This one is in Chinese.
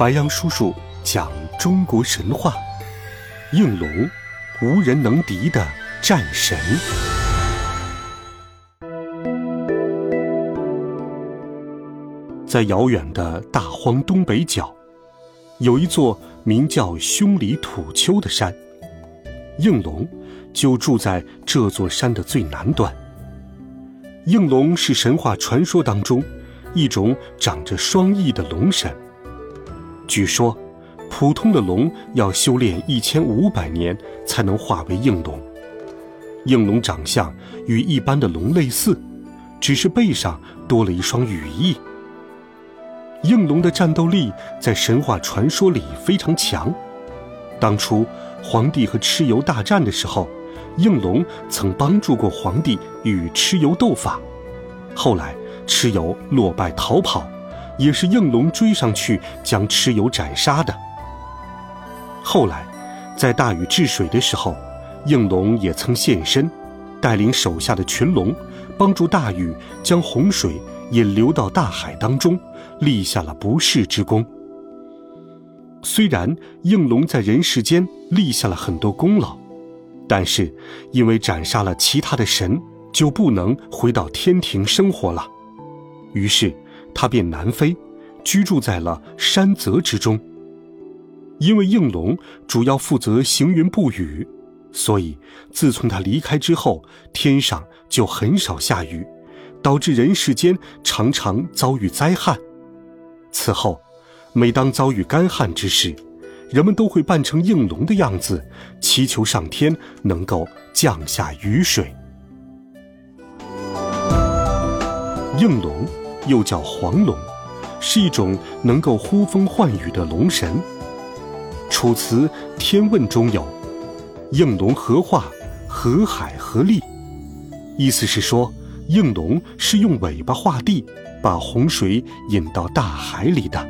白杨叔叔讲中国神话：应龙，无人能敌的战神。在遥远的大荒东北角，有一座名叫胸里土丘的山，应龙就住在这座山的最南端。应龙是神话传说当中一种长着双翼的龙神。据说，普通的龙要修炼一千五百年才能化为应龙。应龙长相与一般的龙类似，只是背上多了一双羽翼。应龙的战斗力在神话传说里非常强。当初皇帝和蚩尤大战的时候，应龙曾帮助过皇帝与蚩尤斗法。后来蚩尤落败逃跑，也是应龙追上去将蚩尤斩杀的。后来，在大禹治水的时候，应龙也曾现身，带领手下的群龙，帮助大禹将洪水引流到大海当中。立下了不世之功。虽然应龙在人世间立下了很多功劳，但是因为斩杀了其他的神，就不能回到天庭生活了。于是他便南飞，居住在了山泽之中。因为应龙主要负责行云布雨，所以自从他离开之后，天上就很少下雨，导致人世间常常遭遇灾害。此后，每当遭遇干旱之时，人们都会扮成应龙的样子，祈求上天能够降下雨水。应龙又叫黄龙，是一种能够呼风唤雨的龙神。《楚辞·天问》中有“应龙何化，河海合力”，意思是说，应龙是用尾巴画地。把洪水引到大海里的。